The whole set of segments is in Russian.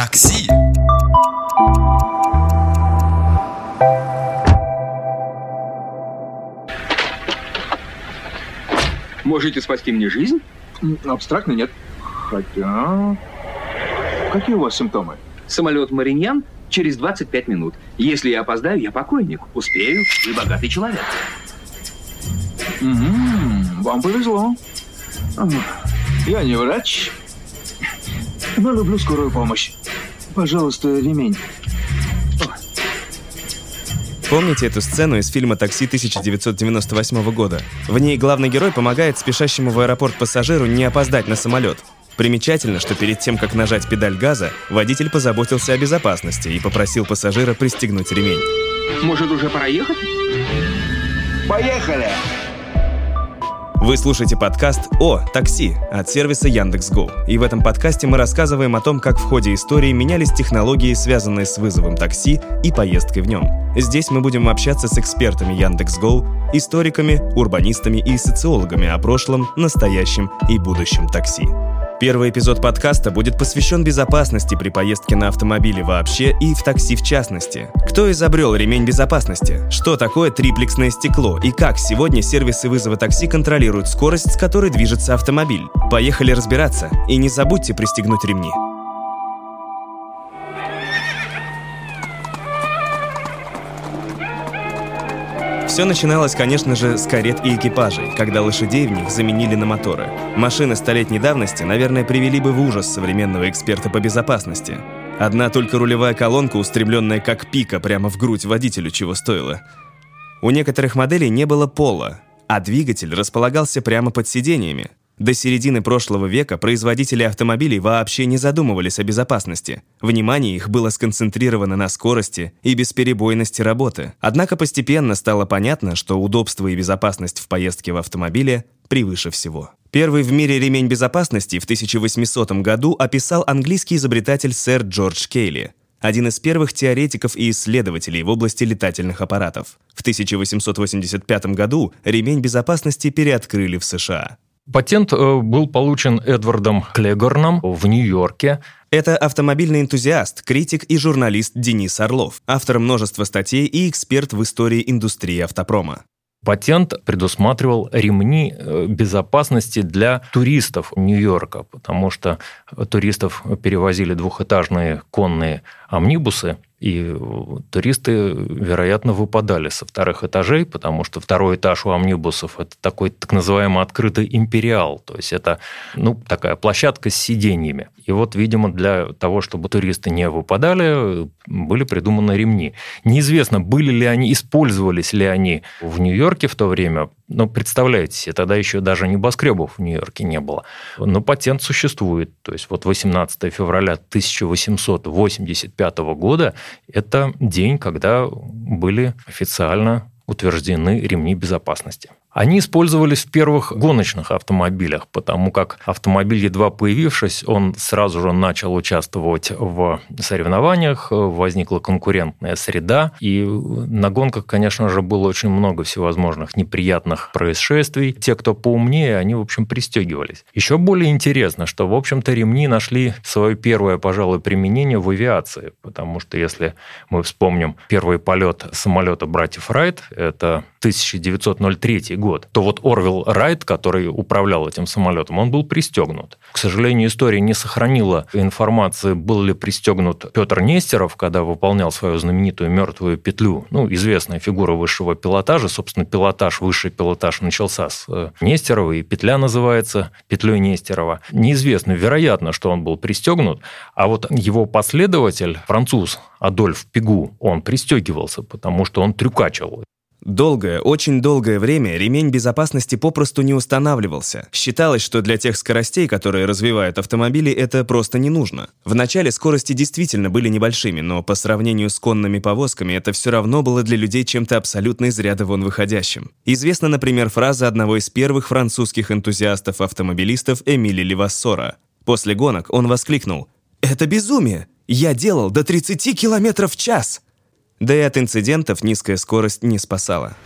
Такси. Можете спасти мне жизнь? Абстрактно нет. Хотя... Какие у вас симптомы? Самолет Мариньян через 25 минут. Если я опоздаю, я покойник. Успею, вы богатый человек. Угу, вам повезло. Я не врач, но люблю скорую помощь. Пожалуйста, ремень. Помните эту сцену из фильма «Такси» 1998 года? В ней главный герой помогает спешащему в аэропорт пассажиру не опоздать на самолет. Примечательно, что перед тем, как нажать педаль газа, водитель позаботился о безопасности и попросил пассажира пристегнуть ремень. Может, уже пора ехать? Поехали! Вы слушаете подкаст «О, такси» от сервиса Яндекс.Го. И в этом подкасте мы рассказываем о том, как в ходе истории менялись технологии, связанные с вызовом такси и поездкой в нем. Здесь мы будем общаться с экспертами Яндекс.Го, историками, урбанистами и социологами о прошлом, настоящем и будущем такси. Первый эпизод подкаста будет посвящен безопасности при поездке на автомобиле вообще и в такси в частности. Кто изобрел ремень безопасности? Что такое триплексное стекло? И как сегодня сервисы вызова такси контролируют скорость, с которой движется автомобиль? Поехали разбираться. И не забудьте пристегнуть ремни. Все начиналось, конечно же, с карет и экипажей, когда лошадей в них заменили на моторы. Машины столетней давности, наверное, привели бы в ужас современного эксперта по безопасности. Одна только рулевая колонка, устремленная как пика прямо в грудь водителю, чего стоило. У некоторых моделей не было пола, а двигатель располагался прямо под сидениями. До середины прошлого века производители автомобилей вообще не задумывались о безопасности. Внимание их было сконцентрировано на скорости и бесперебойности работы. Однако постепенно стало понятно, что удобство и безопасность в поездке в автомобиле превыше всего. Первый в мире ремень безопасности в 1800 году описал английский изобретатель сэр Джордж Кейли, один из первых теоретиков и исследователей в области летательных аппаратов. В 1885 году ремень безопасности переоткрыли в США. Патент э, был получен Эдвардом Клегорном в Нью-Йорке. Это автомобильный энтузиаст, критик и журналист Денис Орлов, автор множества статей и эксперт в истории индустрии автопрома. Патент предусматривал ремни э, безопасности для туристов Нью-Йорка, потому что туристов перевозили двухэтажные конные амнибусы, и туристы, вероятно, выпадали со вторых этажей, потому что второй этаж у амнибусов – это такой так называемый открытый империал. То есть, это ну, такая площадка с сиденьями. И вот, видимо, для того, чтобы туристы не выпадали, были придуманы ремни. Неизвестно, были ли они, использовались ли они в Нью-Йорке в то время, но представляете себе, тогда еще даже небоскребов в Нью-Йорке не было. Но патент существует. То есть вот 18 февраля 1885 года – это день, когда были официально утверждены ремни безопасности. Они использовались в первых гоночных автомобилях, потому как автомобиль, едва появившись, он сразу же начал участвовать в соревнованиях, возникла конкурентная среда, и на гонках, конечно же, было очень много всевозможных неприятных происшествий. Те, кто поумнее, они, в общем, пристегивались. Еще более интересно, что, в общем-то, ремни нашли свое первое, пожалуй, применение в авиации, потому что если мы вспомним первый полет самолета братьев Райт, это 1903 год, то вот Орвилл Райт, который управлял этим самолетом, он был пристегнут. К сожалению, история не сохранила информации, был ли пристегнут Петр Нестеров, когда выполнял свою знаменитую мертвую петлю. Ну, известная фигура высшего пилотажа. Собственно, пилотаж, высший пилотаж начался с э, Нестерова, и петля называется петлей Нестерова. Неизвестно, вероятно, что он был пристегнут, а вот его последователь, француз Адольф Пигу, он пристегивался, потому что он трюкачил. Долгое, очень долгое время ремень безопасности попросту не устанавливался. Считалось, что для тех скоростей, которые развивают автомобили, это просто не нужно. Вначале скорости действительно были небольшими, но по сравнению с конными повозками это все равно было для людей чем-то абсолютно из ряда вон выходящим. Известна, например, фраза одного из первых французских энтузиастов-автомобилистов Эмили Левассора. После гонок он воскликнул «Это безумие! Я делал до 30 км в час!» Да и от инцидентов низкая скорость не спасала.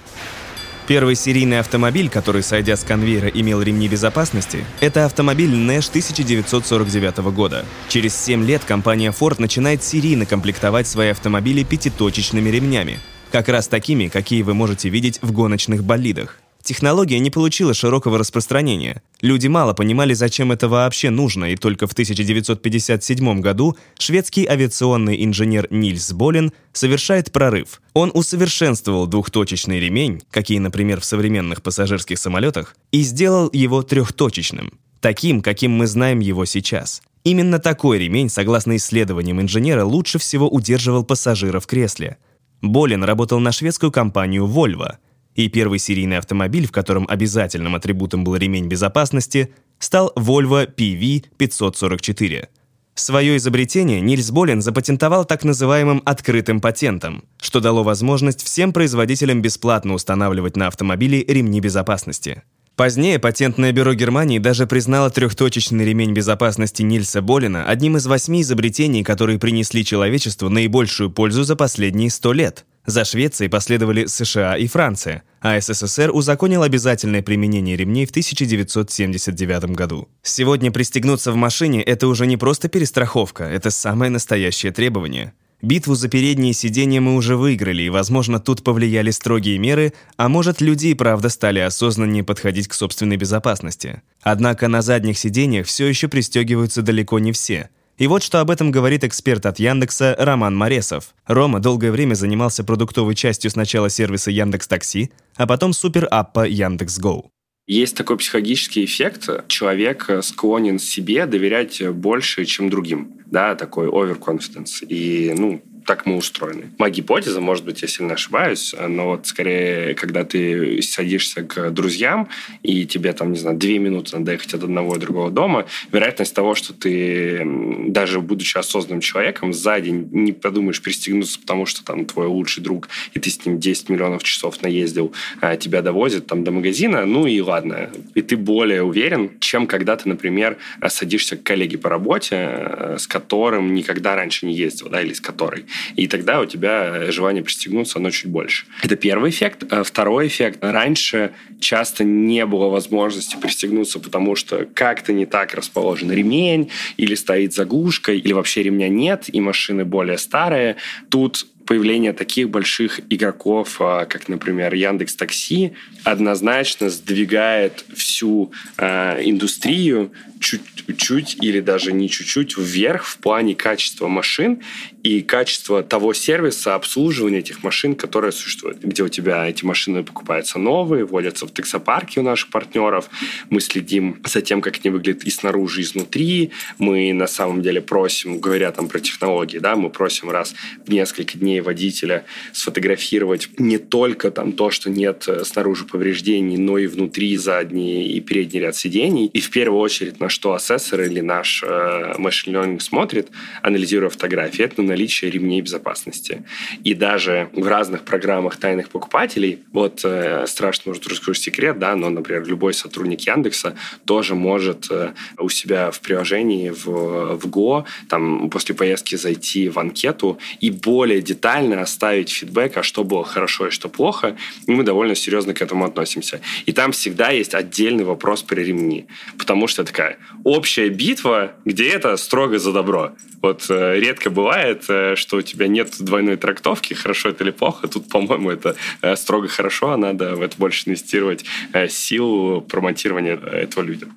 Первый серийный автомобиль, который, сойдя с конвейера, имел ремни безопасности, это автомобиль Nash 1949 года. Через 7 лет компания Ford начинает серийно комплектовать свои автомобили пятиточечными ремнями, как раз такими, какие вы можете видеть в гоночных болидах. Технология не получила широкого распространения. Люди мало понимали, зачем это вообще нужно, и только в 1957 году шведский авиационный инженер Нильс Болин совершает прорыв. Он усовершенствовал двухточечный ремень, какие, например, в современных пассажирских самолетах, и сделал его трехточечным, таким, каким мы знаем его сейчас. Именно такой ремень, согласно исследованиям инженера, лучше всего удерживал пассажира в кресле. Болин работал на шведскую компанию Volvo – и первый серийный автомобиль, в котором обязательным атрибутом был ремень безопасности, стал Volvo PV544. Свое изобретение Нильс Болин запатентовал так называемым открытым патентом, что дало возможность всем производителям бесплатно устанавливать на автомобиле ремни безопасности. Позднее патентное бюро Германии даже признало трехточечный ремень безопасности Нильса Болина одним из восьми изобретений, которые принесли человечеству наибольшую пользу за последние сто лет – за Швецией последовали США и Франция, а СССР узаконил обязательное применение ремней в 1979 году. Сегодня пристегнуться в машине – это уже не просто перестраховка, это самое настоящее требование. Битву за передние сиденья мы уже выиграли, и, возможно, тут повлияли строгие меры, а может, люди и правда стали осознаннее подходить к собственной безопасности. Однако на задних сиденьях все еще пристегиваются далеко не все – и вот что об этом говорит эксперт от Яндекса Роман Моресов. Рома долгое время занимался продуктовой частью сначала сервиса Яндекс Такси, а потом супер-аппа Яндекс Гоу. Есть такой психологический эффект. Человек склонен себе доверять больше, чем другим. Да, такой overconfidence. И, ну, так мы устроены. Моя гипотеза, может быть, я сильно ошибаюсь, но вот скорее, когда ты садишься к друзьям, и тебе там, не знаю, две минуты надо ехать от одного и другого дома, вероятность того, что ты, даже будучи осознанным человеком, сзади не подумаешь пристегнуться, потому что там твой лучший друг, и ты с ним 10 миллионов часов наездил, а тебя довозят там до магазина, ну и ладно. И ты более уверен, чем когда ты, например, садишься к коллеге по работе, э, с которым никогда раньше не ездил, да, или с которой и тогда у тебя желание пристегнуться, оно чуть больше. Это первый эффект. А второй эффект. Раньше часто не было возможности пристегнуться, потому что как-то не так расположен ремень, или стоит заглушка, или вообще ремня нет, и машины более старые. Тут появление таких больших игроков, а, как, например, Яндекс Такси, однозначно сдвигает всю э, индустрию чуть-чуть или даже не чуть-чуть вверх в плане качества машин и качества того сервиса обслуживания этих машин, которые существуют. Где у тебя эти машины покупаются новые, вводятся в таксопарки у наших партнеров. Мы следим за тем, как они выглядят и снаружи, и изнутри. Мы на самом деле просим, говоря там про технологии, да, мы просим раз в несколько дней водителя сфотографировать не только там то, что нет э, снаружи повреждений, но и внутри задний и передний ряд сидений. И в первую очередь на что ассессор или наш э, machine learning смотрит, анализируя фотографии, это на наличие ремней безопасности. И даже в разных программах тайных покупателей, вот э, страшно, может, расскажу секрет, да, но, например, любой сотрудник Яндекса тоже может э, у себя в приложении в, в Go там после поездки зайти в анкету и более детально оставить фидбэк, а что было хорошо и что плохо, и мы довольно серьезно к этому относимся. И там всегда есть отдельный вопрос про ремни, потому что такая общая битва, где это строго за добро. Вот э, редко бывает, э, что у тебя нет двойной трактовки, хорошо это или плохо. Тут, по-моему, это э, строго хорошо, а надо в это больше инвестировать э, сил промотирования этого людям.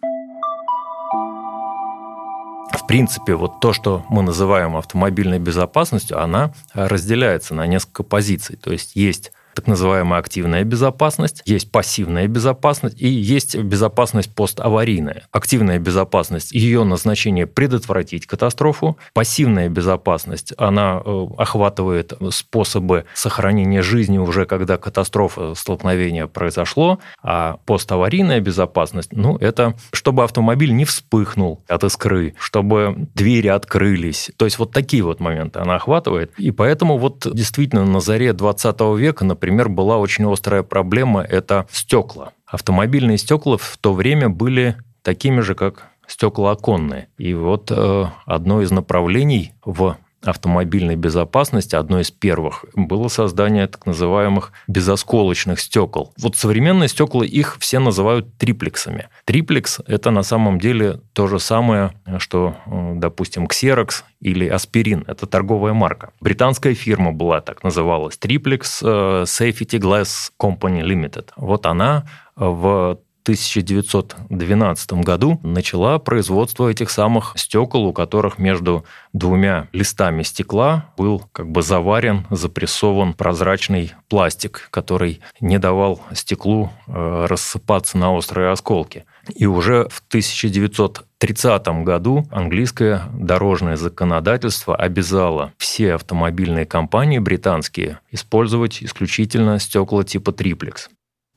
В принципе, вот то, что мы называем автомобильной безопасностью, она разделяется на несколько позиций. То есть есть так называемая активная безопасность, есть пассивная безопасность и есть безопасность поставарийная. Активная безопасность, ее назначение предотвратить катастрофу. Пассивная безопасность, она э, охватывает способы сохранения жизни уже когда катастрофа, столкновение произошло, а поставарийная безопасность, ну, это чтобы автомобиль не вспыхнул от искры, чтобы двери открылись. То есть вот такие вот моменты она охватывает. И поэтому вот действительно на заре 20 века, например, например, была очень острая проблема – это стекла. Автомобильные стекла в то время были такими же, как стекла оконные. И вот э, одно из направлений в автомобильной безопасности, одно из первых, было создание так называемых безосколочных стекол. Вот современные стекла, их все называют триплексами. Триплекс – это на самом деле то же самое, что, э, допустим, Xerox или Аспирин. Это торговая марка. Британская фирма была, так называлась, Triplex э, Safety Glass Company Limited. Вот она в 1912 году начала производство этих самых стекол, у которых между двумя листами стекла был как бы заварен, запрессован прозрачный пластик, который не давал стеклу э, рассыпаться на острые осколки. И уже в 1930 году английское дорожное законодательство обязало все автомобильные компании британские использовать исключительно стекла типа триплекс.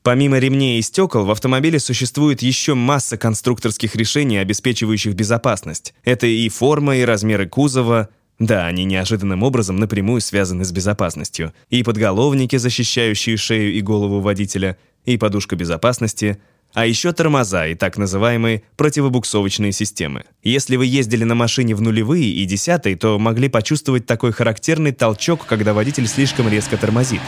Помимо ремней и стекол, в автомобиле существует еще масса конструкторских решений, обеспечивающих безопасность. Это и форма, и размеры кузова. Да, они неожиданным образом напрямую связаны с безопасностью. И подголовники, защищающие шею и голову водителя, и подушка безопасности, а еще тормоза и так называемые противобуксовочные системы. Если вы ездили на машине в нулевые и десятые, то могли почувствовать такой характерный толчок, когда водитель слишком резко тормозит.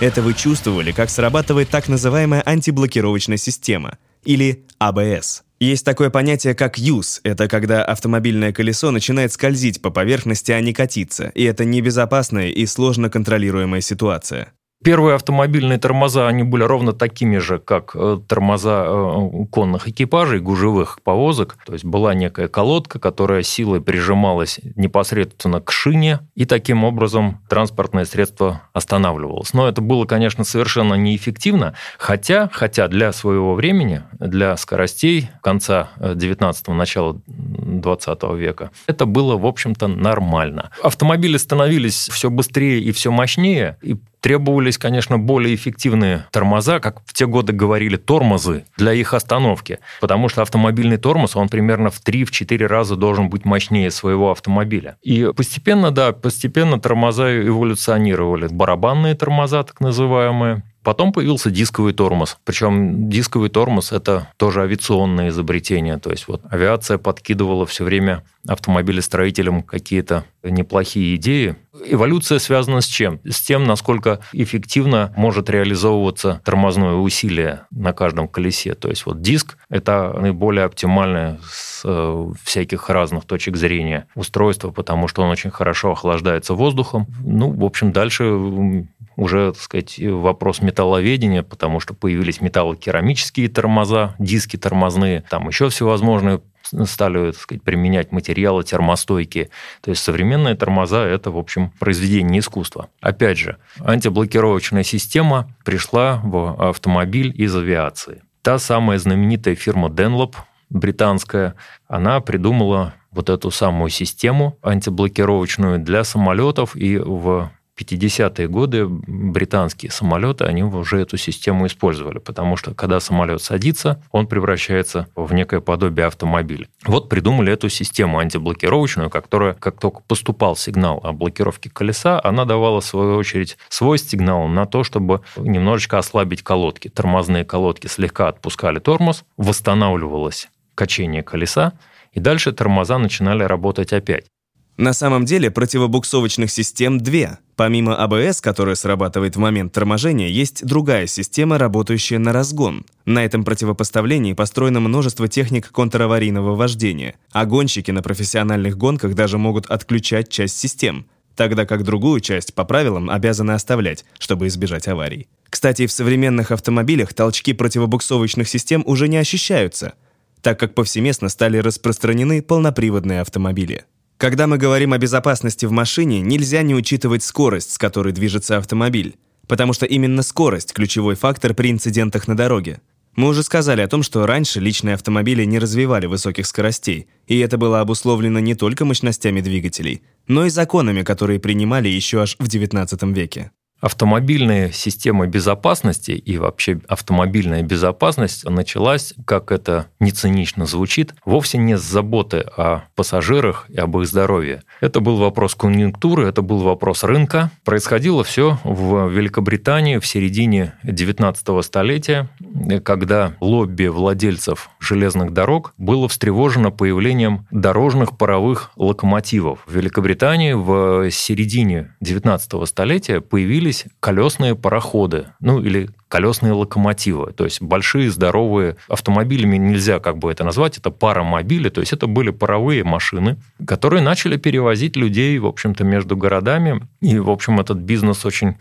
Это вы чувствовали, как срабатывает так называемая антиблокировочная система, или АБС. Есть такое понятие, как юз. Это когда автомобильное колесо начинает скользить по поверхности, а не катиться. И это небезопасная и сложно контролируемая ситуация. Первые автомобильные тормоза, они были ровно такими же, как э, тормоза э, конных экипажей, гужевых повозок. То есть была некая колодка, которая силой прижималась непосредственно к шине, и таким образом транспортное средство останавливалось. Но это было, конечно, совершенно неэффективно, хотя, хотя для своего времени, для скоростей конца 19-го, начала 20 века, это было, в общем-то, нормально. Автомобили становились все быстрее и все мощнее, и Требовались, конечно, более эффективные тормоза, как в те годы говорили, тормозы для их остановки. Потому что автомобильный тормоз, он примерно в 3-4 раза должен быть мощнее своего автомобиля. И постепенно, да, постепенно тормоза эволюционировали. Барабанные тормоза, так называемые, Потом появился дисковый тормоз. Причем дисковый тормоз – это тоже авиационное изобретение. То есть вот авиация подкидывала все время автомобилестроителям какие-то неплохие идеи. Эволюция связана с чем? С тем, насколько эффективно может реализовываться тормозное усилие на каждом колесе. То есть вот диск – это наиболее оптимальное с э, всяких разных точек зрения устройство, потому что он очень хорошо охлаждается воздухом. Ну, в общем, дальше уже, так сказать, вопрос металловедения, потому что появились металлокерамические тормоза, диски тормозные, там еще всевозможные стали, так сказать, применять материалы термостойкие. То есть современные тормоза – это, в общем, произведение искусства. Опять же, антиблокировочная система пришла в автомобиль из авиации. Та самая знаменитая фирма Dunlop, британская, она придумала вот эту самую систему антиблокировочную для самолетов и в 50-е годы британские самолеты, они уже эту систему использовали, потому что когда самолет садится, он превращается в некое подобие автомобиля. Вот придумали эту систему антиблокировочную, которая, как только поступал сигнал о блокировке колеса, она давала, в свою очередь, свой сигнал на то, чтобы немножечко ослабить колодки. Тормозные колодки слегка отпускали тормоз, восстанавливалось качение колеса, и дальше тормоза начинали работать опять. На самом деле противобуксовочных систем две. Помимо АБС, которая срабатывает в момент торможения, есть другая система, работающая на разгон. На этом противопоставлении построено множество техник контраварийного вождения, а гонщики на профессиональных гонках даже могут отключать часть систем, тогда как другую часть по правилам обязаны оставлять, чтобы избежать аварий. Кстати, в современных автомобилях толчки противобуксовочных систем уже не ощущаются, так как повсеместно стали распространены полноприводные автомобили. Когда мы говорим о безопасности в машине, нельзя не учитывать скорость, с которой движется автомобиль, потому что именно скорость – ключевой фактор при инцидентах на дороге. Мы уже сказали о том, что раньше личные автомобили не развивали высоких скоростей, и это было обусловлено не только мощностями двигателей, но и законами, которые принимали еще аж в XIX веке. Автомобильная система безопасности и вообще автомобильная безопасность началась, как это не звучит, вовсе не с заботы о пассажирах и об их здоровье. Это был вопрос конъюнктуры, это был вопрос рынка. Происходило все в Великобритании в середине 19 столетия, когда лобби владельцев железных дорог было встревожено появлением дорожных паровых локомотивов. В Великобритании в середине 19 столетия появились появились колесные пароходы, ну или колесные локомотивы, то есть большие здоровые автомобилями нельзя как бы это назвать, это паромобили, то есть это были паровые машины, которые начали перевозить людей, в общем-то, между городами, и, в общем, этот бизнес очень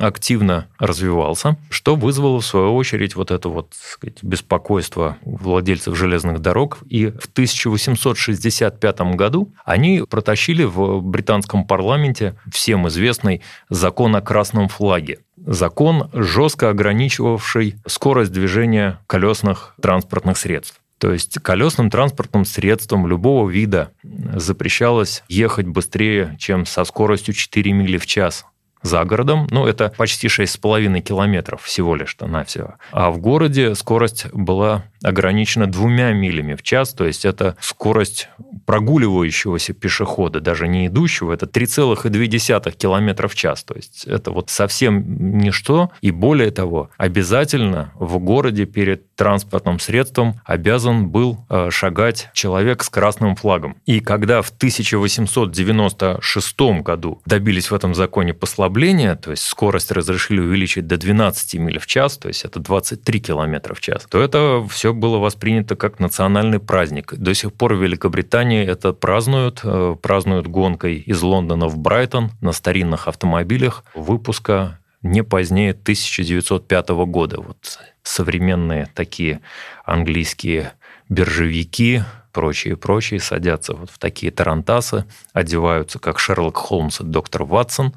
активно развивался, что вызвало, в свою очередь, вот это вот сказать, беспокойство владельцев железных дорог. И в 1865 году они протащили в британском парламенте всем известный закон о красном флаге. Закон, жестко ограничивавший скорость движения колесных транспортных средств. То есть колесным транспортным средством любого вида запрещалось ехать быстрее, чем со скоростью 4 мили в час за городом, ну, это почти 6,5 километров всего лишь-то навсего. А в городе скорость была ограничена двумя милями в час, то есть это скорость прогуливающегося пешехода, даже не идущего, это 3,2 км в час. То есть это вот совсем ничто. И более того, обязательно в городе перед транспортным средством обязан был э, шагать человек с красным флагом. И когда в 1896 году добились в этом законе послабления, то есть скорость разрешили увеличить до 12 миль в час, то есть это 23 км в час, то это все было воспринято как национальный праздник. До сих пор в Великобритании это празднуют, э, празднуют гонкой из Лондона в Брайтон на старинных автомобилях выпуска не позднее 1905 года. Вот современные такие английские биржевики, прочие, прочие садятся вот в такие тарантасы, одеваются как Шерлок Холмс и доктор Ватсон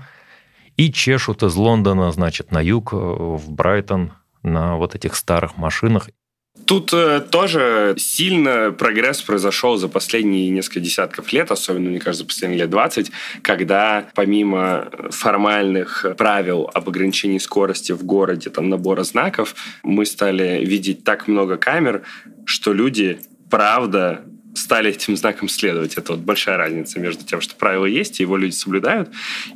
и чешут из Лондона, значит, на юг, э, в Брайтон на вот этих старых машинах. Тут э, тоже сильно прогресс произошел за последние несколько десятков лет, особенно, мне кажется, последние лет 20, когда помимо формальных правил об ограничении скорости в городе, там, набора знаков, мы стали видеть так много камер, что люди, правда, стали этим знаком следовать. Это вот большая разница между тем, что правила есть, и его люди соблюдают.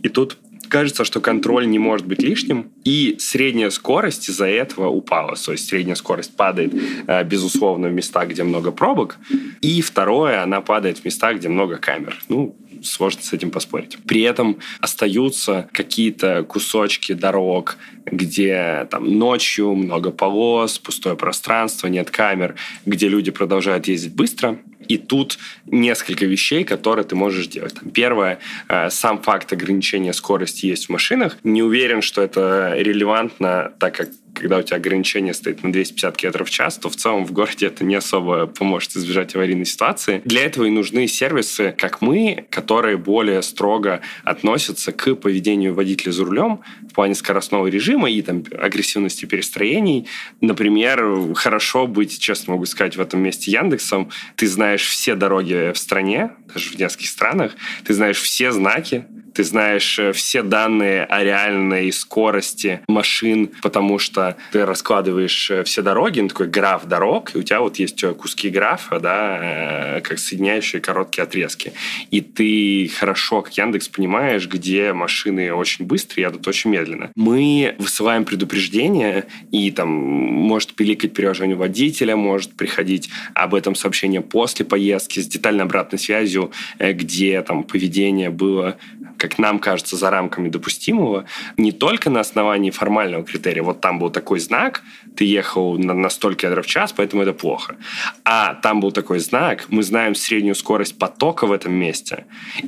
И тут кажется, что контроль не может быть лишним, и средняя скорость из-за этого упала. То есть средняя скорость падает, э, безусловно, в местах, где много пробок. И второе, она падает в местах, где много камер. Ну, сложно с этим поспорить. При этом остаются какие-то кусочки дорог, где там ночью много полос, пустое пространство, нет камер, где люди продолжают ездить быстро, и тут несколько вещей, которые ты можешь делать. Там, первое, э, сам факт ограничения скорости есть в машинах. Не уверен, что это релевантно, так как когда у тебя ограничение стоит на 250 км в час, то в целом в городе это не особо поможет избежать аварийной ситуации. Для этого и нужны сервисы, как мы, которые более строго относятся к поведению водителя за рулем в плане скоростного режима и там агрессивности перестроений. Например, хорошо быть, честно могу сказать, в этом месте Яндексом. Ты знаешь все дороги в стране, даже в нескольких странах. Ты знаешь все знаки, ты знаешь э, все данные о реальной скорости машин, потому что ты раскладываешь э, все дороги, ну, такой граф дорог, и у тебя вот есть э, куски графа, да, как соединяющие короткие отрезки. И ты хорошо, как Яндекс, понимаешь, где машины очень быстрые, едут очень медленно. Мы высылаем предупреждение, и там может пиликать приложение водителя, может приходить об этом сообщение после поездки с детальной обратной связью, где там поведение было как нам кажется, за рамками допустимого, не только на основании формального критерия, вот там был такой знак, ты ехал на, на столько километров в час, поэтому это плохо. А там был такой знак, мы знаем среднюю скорость потока в этом месте,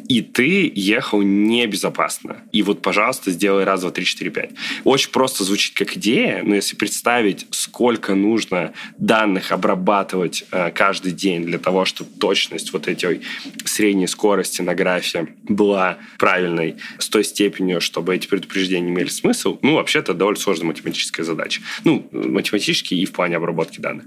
и ты ехал небезопасно. И вот, пожалуйста, сделай раз, два, три, четыре, пять. Очень просто звучит как идея, но если представить, сколько нужно данных обрабатывать э, каждый день для того, чтобы точность вот этой средней скорости на графе была правильной, правильной, с той степенью, чтобы эти предупреждения имели смысл, ну, вообще-то довольно сложная математическая задача. Ну, математически и в плане обработки данных.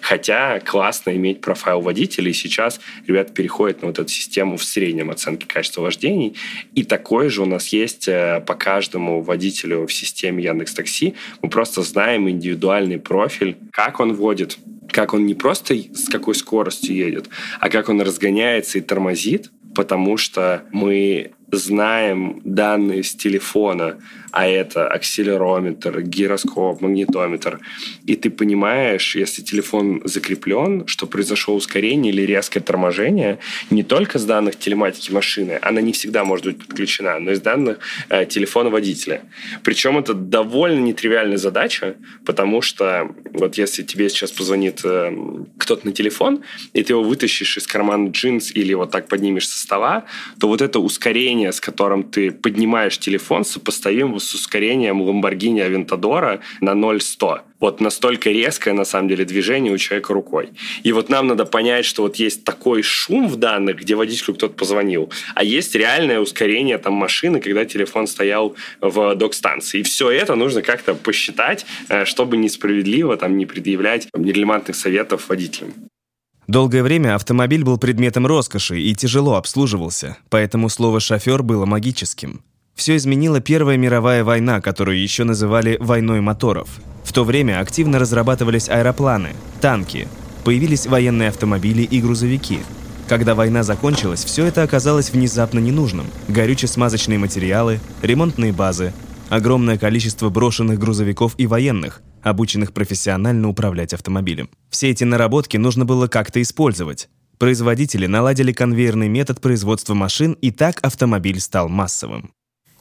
Хотя классно иметь профайл водителя, и сейчас ребята переходят на вот эту систему в среднем оценки качества вождений, и такое же у нас есть э, по каждому водителю в системе Яндекс Такси. Мы просто знаем индивидуальный профиль, как он водит, как он не просто с какой скоростью едет, а как он разгоняется и тормозит, потому что мы знаем данные с телефона, а это акселерометр, гироскоп, магнитометр, и ты понимаешь, если телефон закреплен, что произошло ускорение или резкое торможение, не только с данных телематики машины, она не всегда может быть подключена, но и с данных э, телефона водителя. Причем это довольно нетривиальная задача, потому что вот если тебе сейчас позвонит э, кто-то на телефон, и ты его вытащишь из кармана джинс или вот так поднимешь со стола, то вот это ускорение, с которым ты поднимаешь телефон, сопоставимо с ускорением Lamborghini Aventador на 0-100. Вот настолько резкое, на самом деле, движение у человека рукой. И вот нам надо понять, что вот есть такой шум в данных, где водителю кто-то позвонил, а есть реальное ускорение там машины, когда телефон стоял в док-станции. И все это нужно как-то посчитать, э, чтобы несправедливо там не предъявлять нерелевантных советов водителям. Долгое время автомобиль был предметом роскоши и тяжело обслуживался, поэтому слово «шофер» было магическим. Все изменила Первая мировая война, которую еще называли «войной моторов». В то время активно разрабатывались аэропланы, танки, появились военные автомобили и грузовики. Когда война закончилась, все это оказалось внезапно ненужным. Горюче-смазочные материалы, ремонтные базы, огромное количество брошенных грузовиков и военных, обученных профессионально управлять автомобилем. Все эти наработки нужно было как-то использовать. Производители наладили конвейерный метод производства машин, и так автомобиль стал массовым.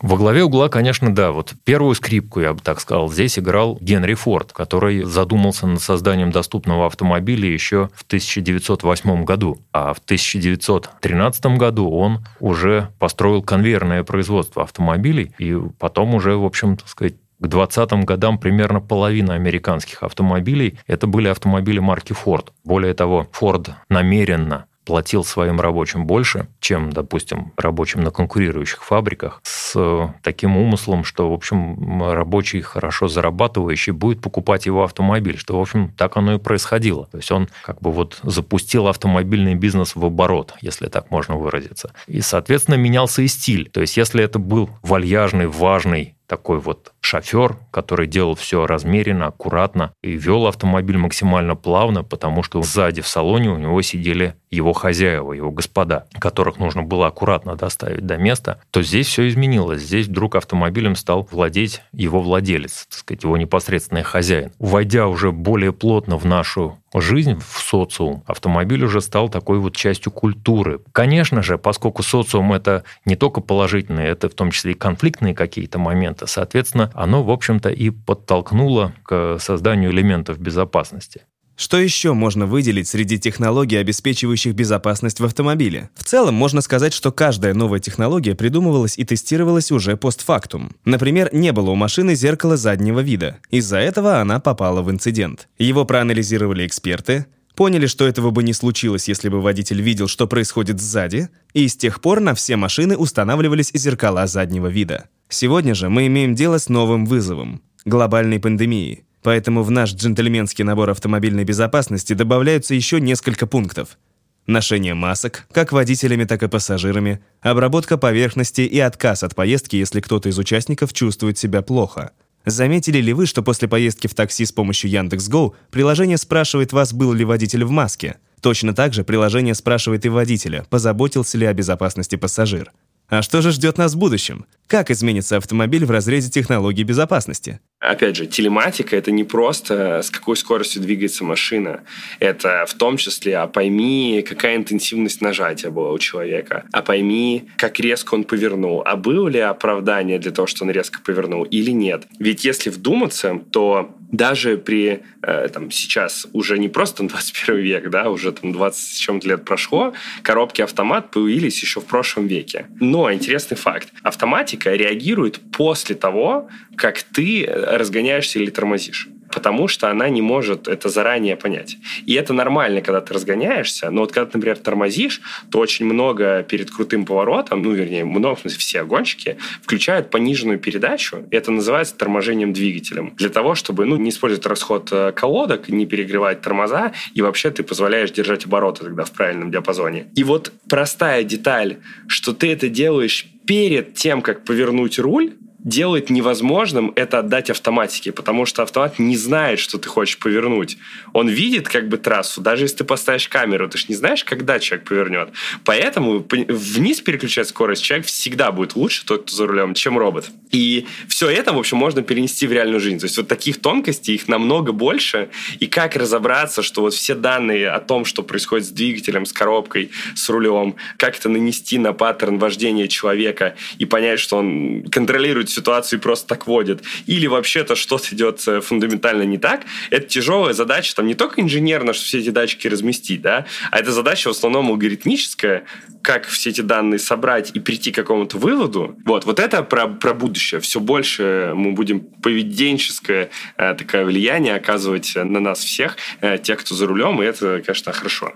Во главе угла, конечно, да. Вот первую скрипку, я бы так сказал, здесь играл Генри Форд, который задумался над созданием доступного автомобиля еще в 1908 году. А в 1913 году он уже построил конвейерное производство автомобилей, и потом уже, в общем, так сказать, к 20-м годам примерно половина американских автомобилей это были автомобили марки Ford. Более того, Ford намеренно платил своим рабочим больше, чем, допустим, рабочим на конкурирующих фабриках, с таким умыслом, что, в общем, рабочий, хорошо зарабатывающий, будет покупать его автомобиль, что, в общем, так оно и происходило. То есть он как бы вот запустил автомобильный бизнес в оборот, если так можно выразиться. И, соответственно, менялся и стиль. То есть если это был вальяжный, важный такой вот шофер, который делал все размеренно, аккуратно и вел автомобиль максимально плавно, потому что сзади в салоне у него сидели его хозяева, его господа, которых нужно было аккуратно доставить до места, то здесь все изменилось. Здесь вдруг автомобилем стал владеть его владелец, так сказать, его непосредственный хозяин. Войдя уже более плотно в нашу жизнь, в социум, автомобиль уже стал такой вот частью культуры. Конечно же, поскольку социум это не только положительные, это в том числе и конфликтные какие-то моменты, соответственно, оно, в общем-то, и подтолкнуло к созданию элементов безопасности. Что еще можно выделить среди технологий, обеспечивающих безопасность в автомобиле? В целом, можно сказать, что каждая новая технология придумывалась и тестировалась уже постфактум. Например, не было у машины зеркала заднего вида. Из-за этого она попала в инцидент. Его проанализировали эксперты, поняли, что этого бы не случилось, если бы водитель видел, что происходит сзади, и с тех пор на все машины устанавливались зеркала заднего вида. Сегодня же мы имеем дело с новым вызовом – глобальной пандемией. Поэтому в наш джентльменский набор автомобильной безопасности добавляются еще несколько пунктов. Ношение масок, как водителями, так и пассажирами, обработка поверхности и отказ от поездки, если кто-то из участников чувствует себя плохо. Заметили ли вы, что после поездки в такси с помощью Яндекс.Го приложение спрашивает вас, был ли водитель в маске? Точно так же приложение спрашивает и водителя, позаботился ли о безопасности пассажир. А что же ждет нас в будущем? Как изменится автомобиль в разрезе технологий безопасности? Опять же, телематика — это не просто с какой скоростью двигается машина. Это в том числе, а пойми, какая интенсивность нажатия была у человека. А пойми, как резко он повернул. А было ли оправдание для того, что он резко повернул или нет. Ведь если вдуматься, то даже при э, там, сейчас уже не просто 21 век, да, уже там 20 с чем-то лет прошло, коробки автомат появились еще в прошлом веке. Но интересный факт. Автоматика реагирует после того, как ты разгоняешься или тормозишь. Потому что она не может это заранее понять. И это нормально, когда ты разгоняешься, но вот когда ты, например, тормозишь, то очень много перед крутым поворотом, ну, вернее, много, в смысле, все гонщики включают пониженную передачу, и это называется торможением двигателем, для того, чтобы, ну, не использовать расход э, колодок, не перегревать тормоза, и вообще ты позволяешь держать обороты тогда в правильном диапазоне. И вот простая деталь, что ты это делаешь перед тем, как повернуть руль, делает невозможным это отдать автоматике, потому что автомат не знает, что ты хочешь повернуть. Он видит как бы трассу, даже если ты поставишь камеру, ты же не знаешь, когда человек повернет. Поэтому вниз переключать скорость человек всегда будет лучше, тот, кто за рулем, чем робот. И все это, в общем, можно перенести в реальную жизнь. То есть вот таких тонкостей, их намного больше. И как разобраться, что вот все данные о том, что происходит с двигателем, с коробкой, с рулем, как это нанести на паттерн вождения человека и понять, что он контролирует ситуацию и просто так водит, или вообще-то что-то идет э, фундаментально не так, это тяжелая задача, там не только инженерно, что все эти датчики разместить, да, а это задача в основном алгоритмическая, как все эти данные собрать и прийти к какому-то выводу. Вот, вот это про, про будущее. Все больше мы будем поведенческое э, такое влияние оказывать на нас всех, э, тех, кто за рулем, и это, конечно, хорошо.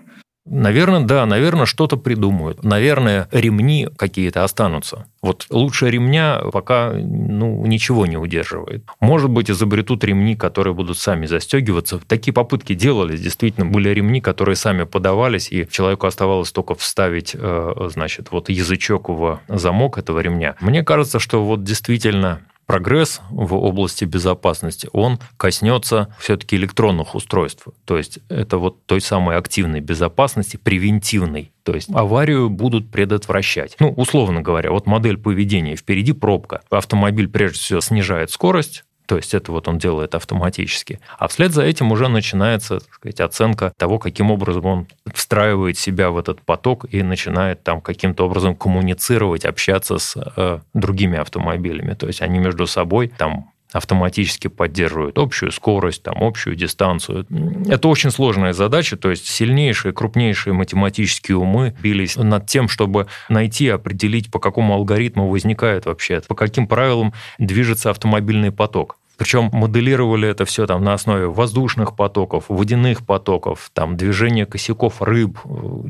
Наверное, да, наверное, что-то придумают. Наверное, ремни какие-то останутся. Вот лучше ремня пока ну, ничего не удерживает. Может быть, изобретут ремни, которые будут сами застегиваться. Такие попытки делались. Действительно, были ремни, которые сами подавались, и человеку оставалось только вставить, э, значит, вот язычок в замок этого ремня. Мне кажется, что вот действительно прогресс в области безопасности, он коснется все-таки электронных устройств. То есть это вот той самой активной безопасности, превентивной. То есть аварию будут предотвращать. Ну, условно говоря, вот модель поведения. Впереди пробка. Автомобиль прежде всего снижает скорость, то есть это вот он делает автоматически. А вслед за этим уже начинается так сказать, оценка того, каким образом он встраивает себя в этот поток и начинает там каким-то образом коммуницировать, общаться с э, другими автомобилями. То есть они между собой там автоматически поддерживают общую скорость, там, общую дистанцию. Это очень сложная задача, то есть сильнейшие, крупнейшие математические умы бились над тем, чтобы найти, определить, по какому алгоритму возникает вообще, по каким правилам движется автомобильный поток. Причем моделировали это все там на основе воздушных потоков, водяных потоков, там движения косяков рыб,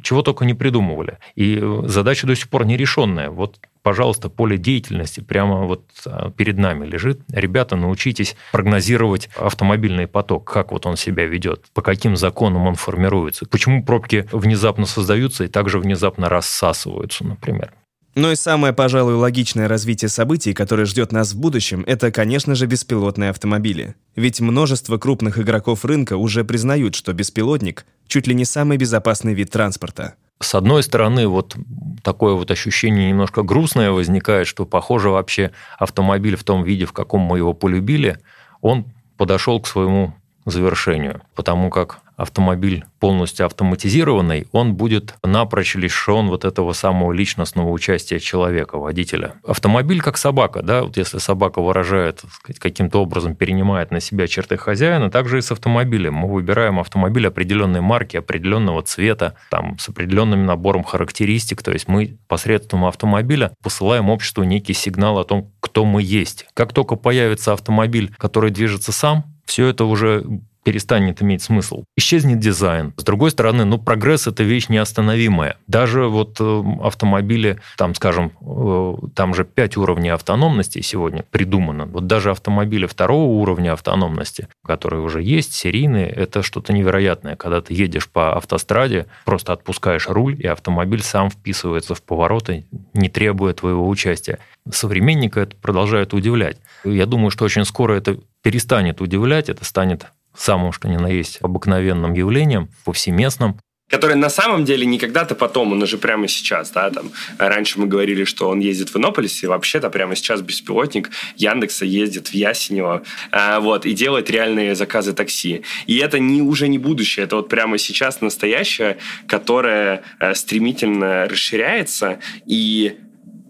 чего только не придумывали. И задача до сих пор нерешенная. Вот пожалуйста, поле деятельности прямо вот а, перед нами лежит. Ребята, научитесь прогнозировать автомобильный поток, как вот он себя ведет, по каким законам он формируется, почему пробки внезапно создаются и также внезапно рассасываются, например. Но и самое, пожалуй, логичное развитие событий, которое ждет нас в будущем, это, конечно же, беспилотные автомобили. Ведь множество крупных игроков рынка уже признают, что беспилотник чуть ли не самый безопасный вид транспорта. С одной стороны, вот такое вот ощущение немножко грустное возникает, что, похоже, вообще автомобиль в том виде, в каком мы его полюбили, он подошел к своему завершению, потому как автомобиль полностью автоматизированный, он будет напрочь лишен вот этого самого личностного участия человека, водителя. Автомобиль как собака, да, вот если собака выражает, каким-то образом перенимает на себя черты хозяина, также и с автомобилем. Мы выбираем автомобиль определенной марки, определенного цвета, там, с определенным набором характеристик, то есть мы посредством автомобиля посылаем обществу некий сигнал о том, кто мы есть. Как только появится автомобиль, который движется сам, все это уже перестанет иметь смысл. Исчезнет дизайн. С другой стороны, ну, прогресс – это вещь неостановимая. Даже вот э, автомобили, там, скажем, э, там же 5 уровней автономности сегодня придумано. Вот даже автомобили второго уровня автономности, которые уже есть, серийные, это что-то невероятное. Когда ты едешь по автостраде, просто отпускаешь руль, и автомобиль сам вписывается в повороты, не требуя твоего участия. Современника это продолжает удивлять. Я думаю, что очень скоро это перестанет удивлять, это станет самым, что ни на есть, обыкновенным явлением, повсеместным, который на самом деле не когда-то потом, он уже прямо сейчас, да, там, раньше мы говорили, что он ездит в Иннополисе, вообще-то прямо сейчас беспилотник Яндекса ездит в Ясенево, а, вот, и делает реальные заказы такси. И это не, уже не будущее, это вот прямо сейчас настоящее, которое а, стремительно расширяется, и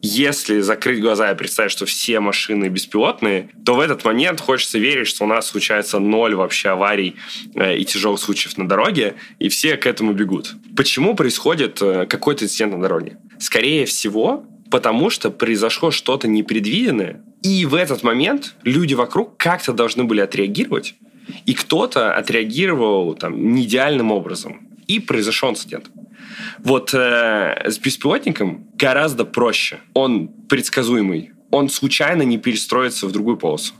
если закрыть глаза и представить, что все машины беспилотные, то в этот момент хочется верить, что у нас случается ноль вообще аварий э, и тяжелых случаев на дороге, и все к этому бегут. Почему происходит э, какой-то инцидент на дороге? Скорее всего, потому что произошло что-то непредвиденное, и в этот момент люди вокруг как-то должны были отреагировать, И кто-то отреагировал там не идеальным образом. И произошел инцидент. Вот э, с беспилотником гораздо проще. Он предсказуемый. Он случайно не перестроится в другую полосу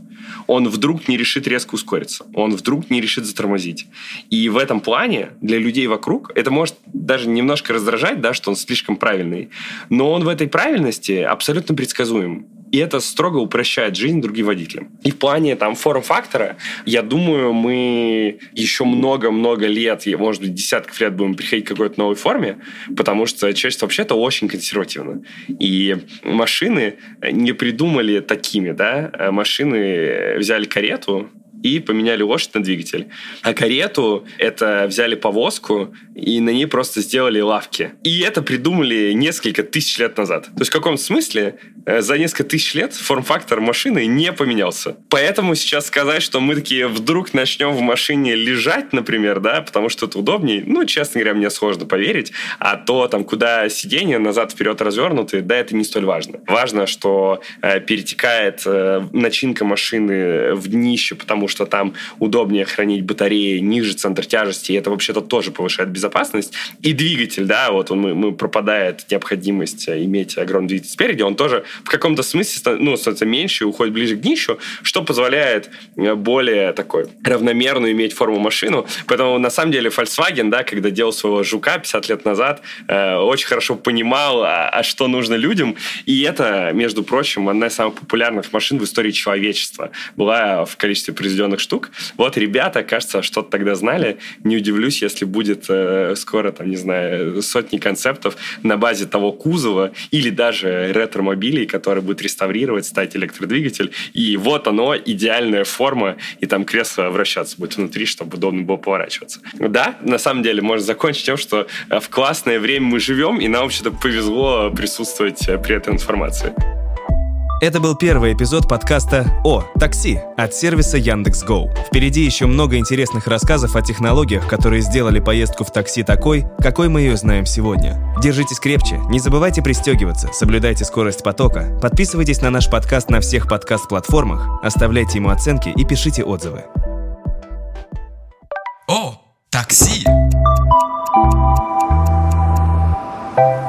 он вдруг не решит резко ускориться, он вдруг не решит затормозить. И в этом плане для людей вокруг это может даже немножко раздражать, да, что он слишком правильный, но он в этой правильности абсолютно предсказуем. И это строго упрощает жизнь другим водителям. И в плане там форм-фактора, я думаю, мы еще много-много лет, может быть, десятков лет будем приходить к какой-то новой форме, потому что человечество вообще-то очень консервативно. И машины не придумали такими, да, машины взяли карету, и поменяли лошадь на двигатель. А карету это взяли повозку и на ней просто сделали лавки. И это придумали несколько тысяч лет назад. То есть в каком смысле э, за несколько тысяч лет форм-фактор машины не поменялся. Поэтому сейчас сказать, что мы такие вдруг начнем в машине лежать, например, да, потому что это удобнее, ну, честно говоря, мне сложно поверить. А то, там, куда сиденье назад-вперед развернуты, да, это не столь важно. Важно, что э, перетекает э, начинка машины в днище, потому что там удобнее хранить батареи, ниже центр тяжести, и это вообще-то тоже повышает безопасность. И двигатель, да, вот он, мы, мы пропадает необходимость иметь огромный двигатель спереди, он тоже в каком-то смысле ну, становится меньше и уходит ближе к днищу, что позволяет э, более такой равномерную иметь форму машину. Поэтому на самом деле Volkswagen, да, когда делал своего жука 50 лет назад, э, очень хорошо понимал, а, а что нужно людям. И это, между прочим, одна из самых популярных машин в истории человечества. Была в количестве произведенных определенных штук. Вот ребята, кажется, что-то тогда знали. Не удивлюсь, если будет э, скоро, там, не знаю, сотни концептов на базе того кузова или даже ретромобилей, который будет реставрировать, стать электродвигатель. И вот оно, идеальная форма, и там кресло вращаться будет внутри, чтобы удобно было поворачиваться. Да, на самом деле, можно закончить тем, что э, в классное время мы живем, и нам вообще-то повезло присутствовать э, при этой информации. Это был первый эпизод подкаста «О, такси» от сервиса Яндекс.Гоу. Впереди еще много интересных рассказов о технологиях, которые сделали поездку в такси такой, какой мы ее знаем сегодня. Держитесь крепче, не забывайте пристегиваться, соблюдайте скорость потока, подписывайтесь на наш подкаст на всех подкаст-платформах, оставляйте ему оценки и пишите отзывы. О, такси! thank you